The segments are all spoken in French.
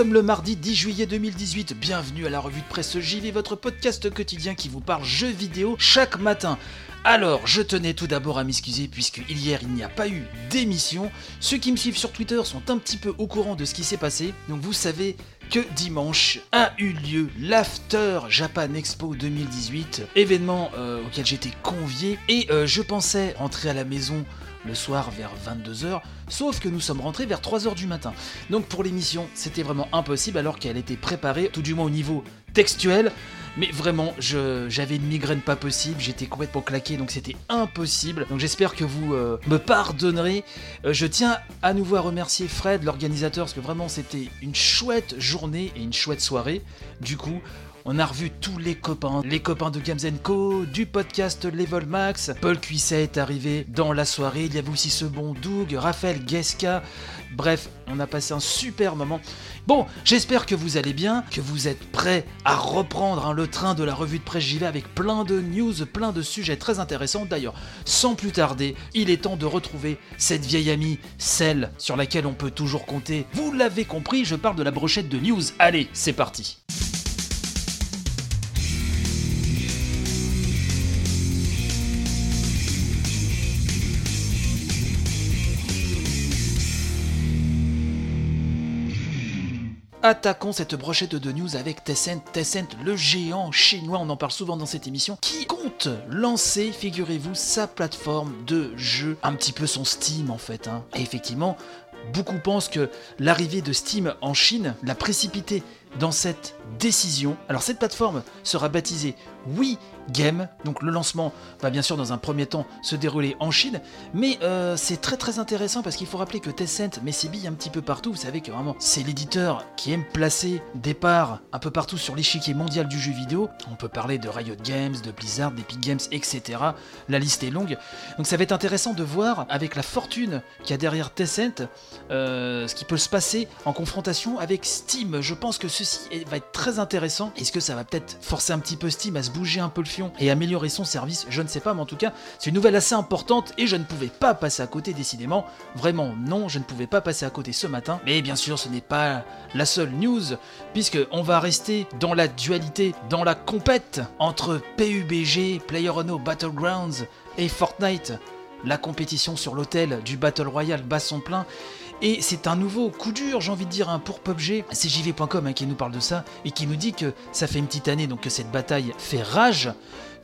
Sommes le mardi 10 juillet 2018, bienvenue à la revue de presse JV, votre podcast quotidien qui vous parle jeux vidéo chaque matin. Alors, je tenais tout d'abord à m'excuser puisque hier il n'y a pas eu d'émission. Ceux qui me suivent sur Twitter sont un petit peu au courant de ce qui s'est passé, donc vous savez que dimanche a eu lieu l'After Japan Expo 2018, événement euh, auquel j'étais convié et euh, je pensais rentrer à la maison le soir vers 22h, sauf que nous sommes rentrés vers 3h du matin. Donc pour l'émission, c'était vraiment impossible alors qu'elle était préparée, tout du moins au niveau textuel. Mais vraiment, j'avais une migraine pas possible, j'étais complètement claqué, donc c'était impossible. Donc j'espère que vous euh, me pardonnerez. Euh, je tiens à nouveau à remercier Fred, l'organisateur, parce que vraiment c'était une chouette journée et une chouette soirée. Du coup, on a revu tous les copains, les copains de Games Co, du podcast Level Max. Paul Cuisset est arrivé dans la soirée. Il y avait aussi ce bon Doug, Raphaël Guesca. Bref, on a passé un super moment. Bon, j'espère que vous allez bien, que vous êtes prêts à reprendre hein, le train de la revue de presse JV avec plein de news, plein de sujets très intéressants. D'ailleurs, sans plus tarder, il est temps de retrouver cette vieille amie, celle sur laquelle on peut toujours compter. Vous l'avez compris, je parle de la brochette de news. Allez, c'est parti. Attaquons cette brochette de news avec Tencent, Tencent, le géant chinois, on en parle souvent dans cette émission, qui compte lancer, figurez-vous, sa plateforme de jeu, un petit peu son Steam en fait. hein. Et effectivement, beaucoup pensent que l'arrivée de Steam en Chine l'a précipité dans cette décision. Alors cette plateforme sera baptisée Wii Game, donc le lancement va bien sûr dans un premier temps se dérouler en Chine, mais euh, c'est très très intéressant parce qu'il faut rappeler que Tencent met ses billes un petit peu partout, vous savez que vraiment c'est l'éditeur qui aime placer des parts un peu partout sur l'échiquier mondial du jeu vidéo, on peut parler de Riot Games, de Blizzard, d'Epic Games, etc. La liste est longue, donc ça va être intéressant de voir avec la fortune qu'il y a derrière Tencent, euh, ce qui peut se passer en confrontation avec Steam. Je pense que ceci va être très intéressant. Est-ce que ça va peut-être forcer un petit peu Steam à se bouger un peu le fion et améliorer son service? Je ne sais pas, mais en tout cas, c'est une nouvelle assez importante et je ne pouvais pas passer à côté décidément. Vraiment, non, je ne pouvais pas passer à côté ce matin. Mais bien sûr, ce n'est pas la seule news, puisque on va rester dans la dualité, dans la compète entre PUBG, PlayerUnknown's Battlegrounds et Fortnite. La compétition sur l'hôtel du Battle Royale bat son plein. Et c'est un nouveau coup dur, j'ai envie de dire, hein, pour PUBG. C'est JV.com hein, qui nous parle de ça et qui nous dit que ça fait une petite année donc que cette bataille fait rage,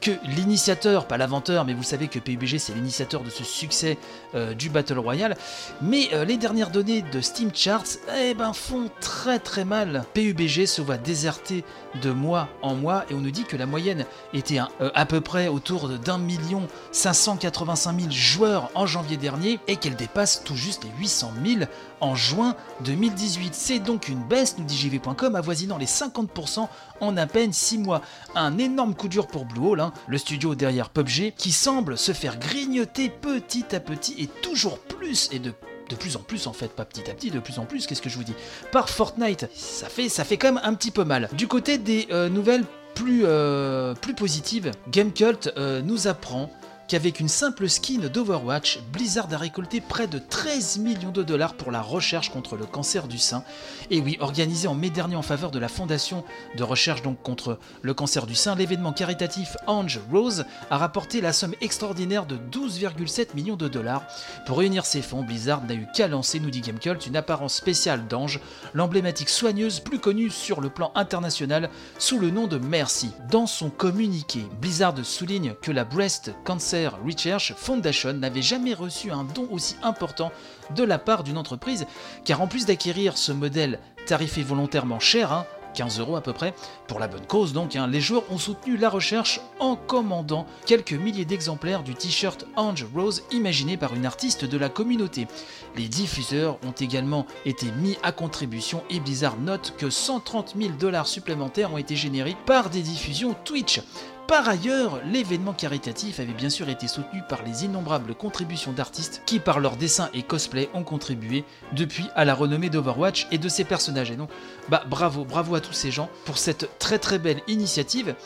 que l'initiateur, pas l'inventeur, mais vous savez que PUBG c'est l'initiateur de ce succès euh, du Battle Royale. Mais euh, les dernières données de Steam Charts, eh ben, font très très mal. PUBG se voit déserté de mois en mois et on nous dit que la moyenne était hein, euh, à peu près autour d'un million 585 000 joueurs en janvier dernier et qu'elle dépasse tout juste les 800 000 en juin 2018. C'est donc une baisse, nous dit JV.com, avoisinant les 50% en à peine 6 mois. Un énorme coup dur pour Bluehole, hein, le studio derrière PUBG, qui semble se faire grignoter petit à petit et toujours plus et de plus en plus en fait, pas petit à petit, de plus en plus, qu'est-ce que je vous dis Par Fortnite, ça fait, ça fait quand même un petit peu mal. Du côté des euh, nouvelles plus, euh, positives, Gamecult euh, nous apprend qu'avec une simple skin d'Overwatch, Blizzard a récolté près de 13 millions de dollars pour la recherche contre le cancer du sein. Et oui, organisé en mai dernier en faveur de la fondation de recherche donc contre le cancer du sein, l'événement caritatif Ange Rose a rapporté la somme extraordinaire de 12,7 millions de dollars. Pour réunir ces fonds, Blizzard n'a eu qu'à lancer, nous dit Gamecult, une apparence spéciale d'Ange, l'emblématique soigneuse plus connue sur le plan international sous le nom de Mercy. Dans son communiqué, Blizzard souligne que la Breast Cancer Research Foundation n'avait jamais reçu un don aussi important de la part d'une entreprise, car en plus d'acquérir ce modèle tarifé volontairement cher, hein, 15 euros à peu près, pour la bonne cause donc, hein, les joueurs ont soutenu la recherche en commandant quelques milliers d'exemplaires du t-shirt Ange Rose imaginé par une artiste de la communauté. Les diffuseurs ont également été mis à contribution et Blizzard note que 130 000 dollars supplémentaires ont été générés par des diffusions Twitch. Par ailleurs, l'événement caritatif avait bien sûr été soutenu par les innombrables contributions d'artistes qui, par leurs dessins et cosplay, ont contribué depuis à la renommée d'Overwatch et de ses personnages. Et donc, bah bravo, bravo à tous ces gens pour cette très très belle initiative.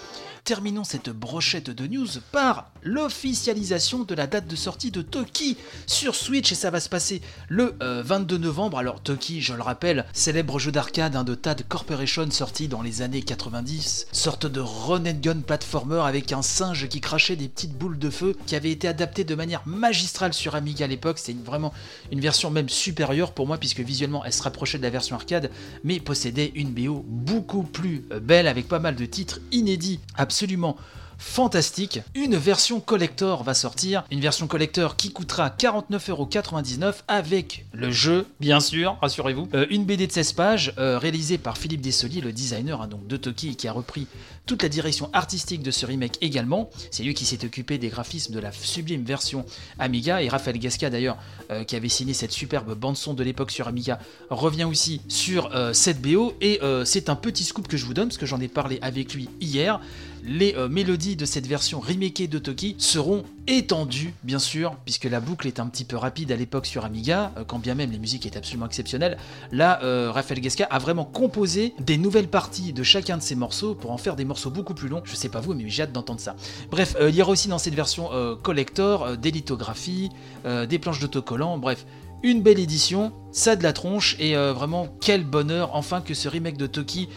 Terminons cette brochette de news par l'officialisation de la date de sortie de Toki sur Switch et ça va se passer le euh, 22 novembre. Alors Toki, je le rappelle, célèbre jeu d'arcade hein, de Tad Corporation sorti dans les années 90, sorte de run and gun platformer avec un singe qui crachait des petites boules de feu qui avait été adapté de manière magistrale sur Amiga à l'époque. C'est vraiment une version même supérieure pour moi puisque visuellement elle se rapprochait de la version arcade mais possédait une BO beaucoup plus euh, belle avec pas mal de titres inédits absolument fantastique. Une version collector va sortir, une version collector qui coûtera 49,99€ avec le jeu, bien sûr, rassurez-vous. Euh, une BD de 16 pages euh, réalisée par Philippe Dessoli, le designer hein, donc de Toki, qui a repris toute la direction artistique de ce remake également. C'est lui qui s'est occupé des graphismes de la sublime version Amiga et Raphaël Gasca d'ailleurs, euh, qui avait signé cette superbe bande son de l'époque sur Amiga, revient aussi sur euh, cette BO et euh, c'est un petit scoop que je vous donne parce que j'en ai parlé avec lui hier. Les mélodies de cette version remakée de Toki seront étendues, bien sûr, puisque la boucle est un petit peu rapide à l'époque sur Amiga, euh, quand bien même les musiques étaient absolument exceptionnelles. Là, euh, Raphaël Gasca a vraiment composé des nouvelles parties de chacun de ces morceaux pour en faire des morceaux beaucoup plus longs. Je sais pas vous, mais j'ai hâte d'entendre ça. Bref, euh, il y aura aussi dans cette version collector des lithographies, des planches d'autocollants, bref. Une belle édition, ça de la tronche et vraiment quel bonheur enfin que ce remake de Toki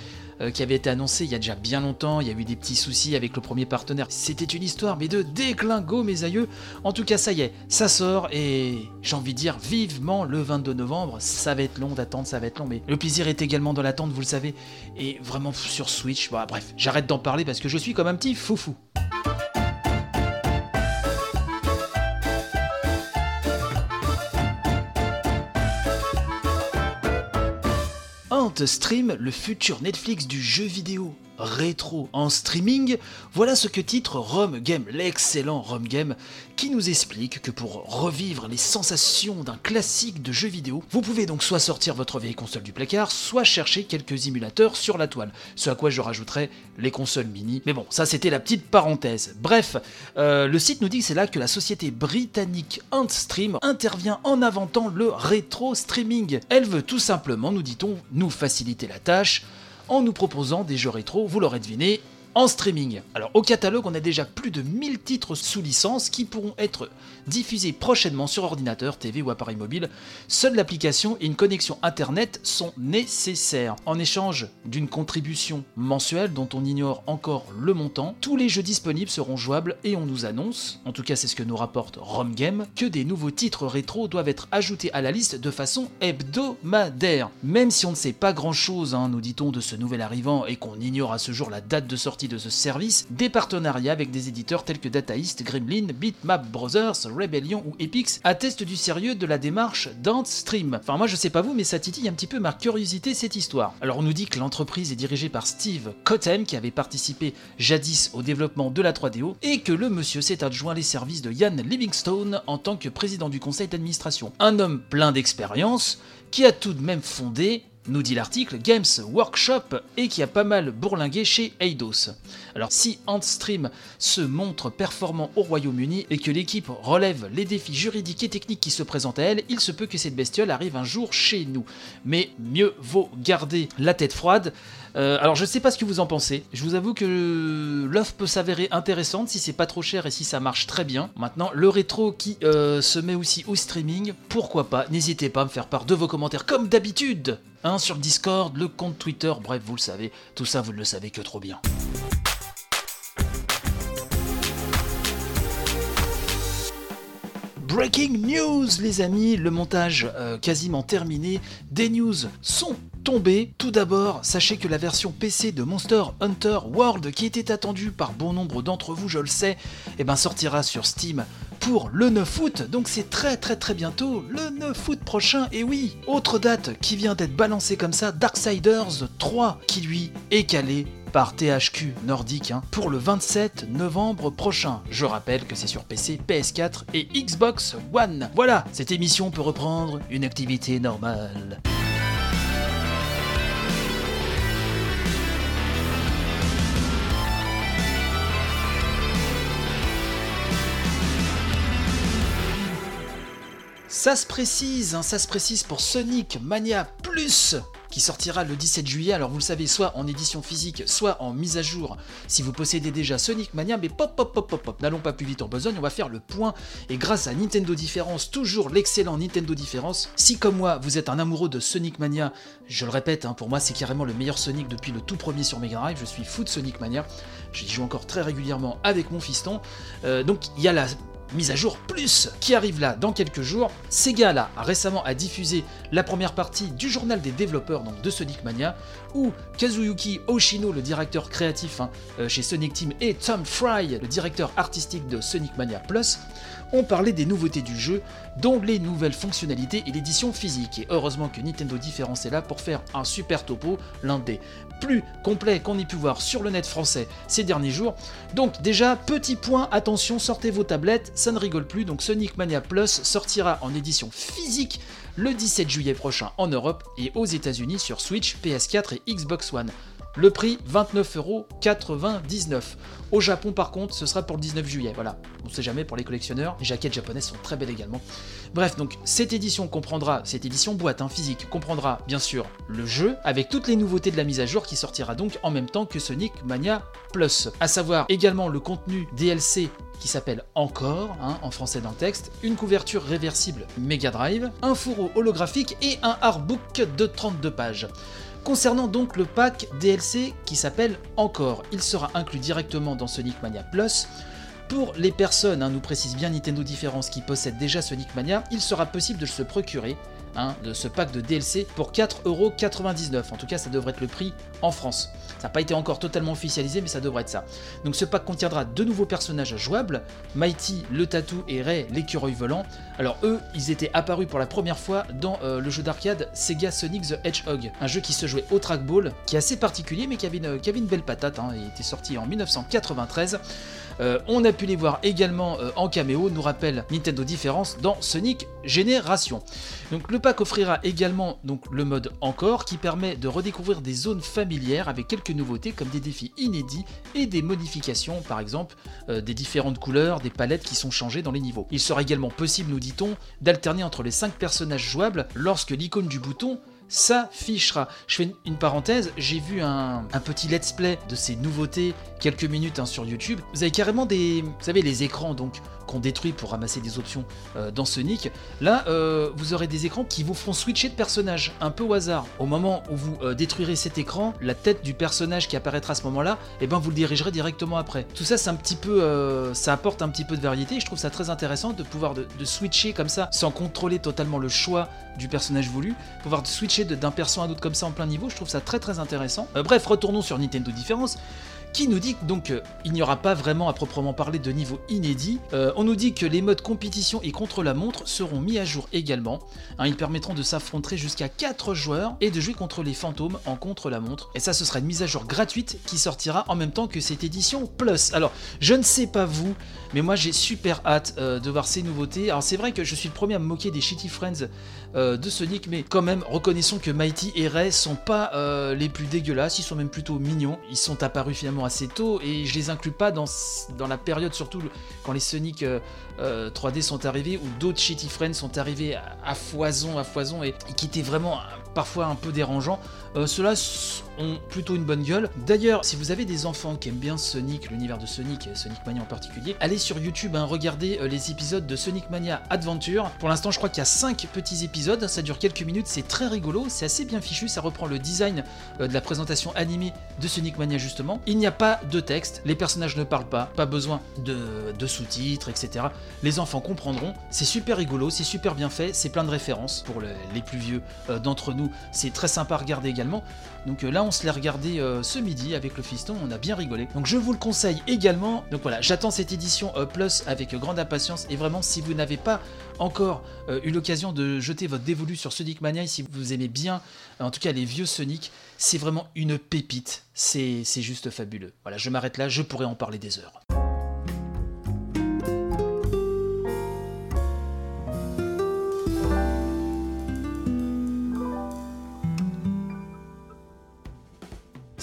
euh, qui avait été annoncé il y a déjà bien longtemps, il y a eu des petits soucis avec le premier partenaire. C'était une histoire mais de déclingo mes aïeux. En tout cas ça y est, ça sort et j'ai envie de dire vivement le 22 novembre. Ça va être long d'attendre, ça va être long mais le plaisir est également dans l'attente, vous le savez. Et vraiment sur Switch, bah, bref, j'arrête d'en parler parce que je suis comme un petit foufou. Stream, le futur Netflix du jeu vidéo? Rétro en streaming, voilà ce que titre Rom Game, l'excellent Rom Game, qui nous explique que pour revivre les sensations d'un classique de jeu vidéo, vous pouvez donc soit sortir votre vieille console du placard, soit chercher quelques émulateurs sur la toile. Ce à quoi je rajouterais les consoles mini. Mais bon, ça c'était la petite parenthèse. Bref, euh, le site nous dit que c'est là que la société britannique Antstream intervient en inventant le rétro streaming. Elle veut tout simplement, nous dit-on, nous faciliter la tâche en nous proposant des jeux rétro, vous l'aurez deviné, en streaming. Alors au catalogue, on a déjà plus de 1000 titres sous licence qui pourront être diffusés prochainement sur ordinateur, TV ou appareil mobile. Seule l'application et une connexion internet sont nécessaires. En échange d'une contribution mensuelle dont on ignore encore le montant, tous les jeux disponibles seront jouables et on nous annonce, en tout cas c'est ce que nous rapporte RomGame, que des nouveaux titres rétro doivent être ajoutés à la liste de façon hebdomadaire. Même si on ne sait pas grand chose, nous dit-on, de ce nouvel arrivant et qu'on ignore à ce jour la date de sortie de ce service, des partenariats avec des éditeurs tels que Data East, Gremlin, Bitmap Brothers, Rebellion ou Epix attestent du sérieux de la démarche d'Antstream. Enfin moi je sais pas vous mais ça titille un petit peu ma curiosité cette histoire. Alors on nous dit que l'entreprise est dirigée par Steve Cotten qui avait participé jadis au développement de la 3DO et que le monsieur s'est adjoint les services de Ian Livingstone en tant que président du conseil d'administration. Un homme plein d'expérience qui a tout de même fondé nous dit l'article, Games Workshop et qui a pas mal bourlingué chez Eidos. Alors si Antstream se montre performant au Royaume-Uni et que l'équipe relève les défis juridiques et techniques qui se présentent à elle, il se peut que cette bestiole arrive un jour chez nous. Mais mieux vaut garder la tête froide. Euh, alors je sais pas ce que vous en pensez. Je vous avoue que l'offre peut s'avérer intéressante si c'est pas trop cher et si ça marche très bien. Maintenant, le rétro qui euh, se met aussi au streaming, pourquoi pas? N'hésitez pas à me faire part de vos commentaires comme d'habitude. Hein, sur Discord, le compte Twitter, bref, vous le savez, tout ça vous ne le savez que trop bien. Breaking news les amis, le montage euh, quasiment terminé, des news sont Tout d'abord, sachez que la version PC de Monster Hunter World, qui était attendue par bon nombre d'entre vous, je le sais, eh ben, sortira sur Steam pour le 9 août, donc c'est très très très bientôt, le 9 août prochain, et oui, autre date qui vient d'être balancée comme ça, Darksiders 3, qui lui est calé par THQ Nordique hein, pour le 27 novembre prochain. Je rappelle que c'est sur PC, PS4 et Xbox One. Voilà, cette émission peut reprendre une activité normale. Ça se précise, hein, ça se précise pour Sonic Mania Plus qui sortira le 17 juillet. Alors vous le savez, soit en édition physique, soit en mise à jour si vous possédez déjà Sonic Mania. Mais pop, pop, pop, pop, pop, n'allons pas plus vite en besogne, on va faire le point. Et grâce à Nintendo Difference, toujours l'excellent Nintendo Difference, si comme moi vous êtes un amoureux de Sonic Mania, je le répète, hein, pour moi c'est carrément le meilleur Sonic depuis le tout premier sur Mega Drive, je suis fou de Sonic Mania. J'y joue encore très régulièrement avec mon fiston. Euh, donc il y a la mise à jour plus qui arrive là dans quelques jours. Sega là récemment a diffusé la première partie du journal des développeurs donc de Sonic Mania où Kazuyuki Oshino, le directeur créatif hein, euh, chez Sonic Team, et Tom Fry, le directeur artistique de Sonic Mania Plus, ont parlé des nouveautés du jeu, dont les nouvelles fonctionnalités et l'édition physique. Et heureusement que Nintendo Difference est là pour faire un super topo, l'un des plus complets qu'on ait pu voir sur le net français ces derniers jours. Donc déjà, petit point, attention, sortez vos tablettes, ça ne rigole plus. Donc Sonic Mania Plus sortira en édition physique le 17 juillet prochain en Europe et aux États-Unis sur Switch, PS4 et Xbox One. Le prix 29,99€. Au Japon par contre ce sera pour le 19 juillet, voilà. On sait jamais pour les collectionneurs, les jaquettes japonaises sont très belles également. Bref, donc cette édition comprendra, cette édition boîte hein, physique comprendra bien sûr le jeu avec toutes les nouveautés de la mise à jour qui sortira donc en même temps que Sonic Mania Plus. À savoir également le contenu DLC qui s'appelle Encore, hein, en français dans le texte, une couverture réversible Mega Drive, un fourreau holographique et un artbook de 32 pages. Concernant donc le pack DLC qui s'appelle Encore, il sera inclus directement dans Sonic Mania Plus. Pour les personnes, hein, nous précise bien Nintendo Difference, qui possèdent déjà Sonic Mania, il sera possible de se procurer hein, de ce pack de DLC pour 4,99€. En tout cas, ça devrait être le prix en France. Ça n'a pas été encore totalement officialisé, mais ça devrait être ça. Donc ce pack contiendra deux nouveaux personnages jouables, Mighty, le tatou et Ray, l'écureuil volant. Alors eux, ils étaient apparus pour la première fois dans euh, le jeu d'arcade Sega Sonic the Hedgehog, un jeu qui se jouait au trackball, qui est assez particulier, mais qui avait une, une belle patate. Hein. Il était sorti en 1993. Euh, on a pu les voir également euh, en caméo, nous rappelle Nintendo Difference dans Sonic Génération. Le pack offrira également donc, le mode encore qui permet de redécouvrir des zones familières avec quelques nouveautés comme des défis inédits et des modifications, par exemple euh, des différentes couleurs, des palettes qui sont changées dans les niveaux. Il sera également possible, nous dit-on, d'alterner entre les 5 personnages jouables lorsque l'icône du bouton s'affichera. Je fais une parenthèse, j'ai vu un, petit let's play de ces nouveautés, quelques minutes hein, sur YouTube. Vous avez carrément des, vous savez, les écrans donc qu'on détruit pour ramasser des options euh, dans Sonic. Là, euh, vous aurez des écrans qui vous feront switcher de personnage, un peu au hasard. Au moment où vous euh, détruirez cet écran, la tête du personnage qui apparaîtra à ce moment-là, et eh ben vous le dirigerez directement après. Tout ça, c'est un petit peu, ça apporte un petit peu de variété. je trouve ça très intéressant de pouvoir de, switcher comme ça, sans contrôler totalement le choix du personnage voulu, pouvoir switcher d'un perso à un autre comme ça en plein niveau. Je trouve ça très très intéressant. bref, retournons sur Nintendo Difference qui nous dit donc qu'il euh, n'y aura pas vraiment à proprement parler de niveau inédit. Euh, on nous dit que les modes compétition et contre-la-montre seront mis à jour également. Hein, ils permettront de s'affronter jusqu'à 4 joueurs et de jouer contre les fantômes en contre-la-montre. Et ça, ce sera une mise à jour gratuite qui sortira en même temps que cette édition Plus. Alors, je ne sais pas vous, mais moi j'ai super hâte euh, de voir ces nouveautés. Alors c'est vrai que je suis le premier à me moquer des Shitty Friends de Sonic, mais quand même, reconnaissons que Mighty et Ray sont pas les plus dégueulasses, ils sont même plutôt mignons. Ils sont apparus finalement assez tôt et je les inclus pas dans, la période surtout quand les Sonic 3D euh, euh, sont arrivés ou d'autres Shitty Friends sont arrivés à, foison, à foison et, qui étaient vraiment parfois un peu dérangeants. Euh, ceux-là ont plutôt une bonne gueule. D'ailleurs, si vous avez des enfants qui aiment bien Sonic, l'univers de Sonic, Sonic Mania en particulier, allez sur YouTube, hein, regardez les épisodes de Sonic Mania Adventure. Pour l'instant, je crois qu'il y a 5 petits épisodes, ça dure quelques minutes, c'est très rigolo, c'est assez bien fichu, ça reprend le design de la présentation animée de Sonic Mania justement. Il n'y a pas de texte, les personnages ne parlent pas, pas besoin de, sous-titres, etc. Les enfants comprendront, c'est super rigolo, c'est super bien fait, c'est plein de références pour les plus vieux euh, d'entre nous, c'est très sympa à regarder également. Donc euh, là, on se regardé euh, ce midi avec le fiston, on a bien rigolé. Donc je vous le conseille également. Donc voilà, j'attends cette édition Plus avec grande impatience et vraiment, si vous n'avez pas encore eu l'occasion de jeter votre dévolu sur Sonic Mania, si vous aimez bien, en tout cas les vieux Sonic, c'est vraiment une pépite. C'est juste fabuleux. Voilà, je m'arrête là, je pourrais en parler des heures.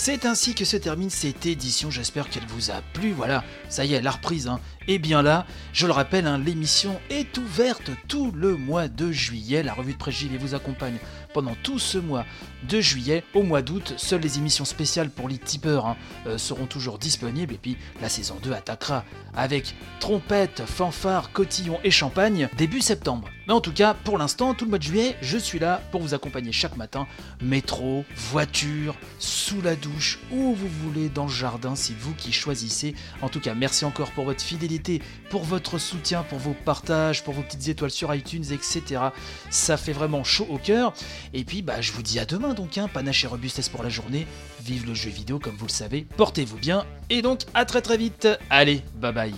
C'est ainsi que se termine cette édition, j'espère qu'elle vous a plu, voilà, ça y est, la reprise, hein. Et bien là, je le rappelle, hein, l'émission est ouverte tout le mois de juillet, la revue de presse vous accompagne pendant tout ce mois de juillet. Au mois d'août, seules les émissions spéciales pour les tipeurs hein, euh, seront toujours disponibles et puis la saison 2 attaquera avec trompette, fanfare, cotillon et champagne début septembre. Mais en tout cas, pour l'instant, tout le mois de juillet, je suis là pour vous accompagner chaque matin, métro, voiture, sous la douche, où vous voulez dans le jardin, c'est vous qui choisissez. En tout cas, merci encore pour votre fidélité, pour votre soutien, pour vos partages, pour vos petites étoiles sur iTunes, etc. Ça fait vraiment chaud au cœur. Et puis, bah, je vous dis à demain donc, hein, panache et robustesse pour la journée. Vive le jeu vidéo comme vous le savez. Portez-vous bien. Et donc, à très très vite. Allez, bye bye.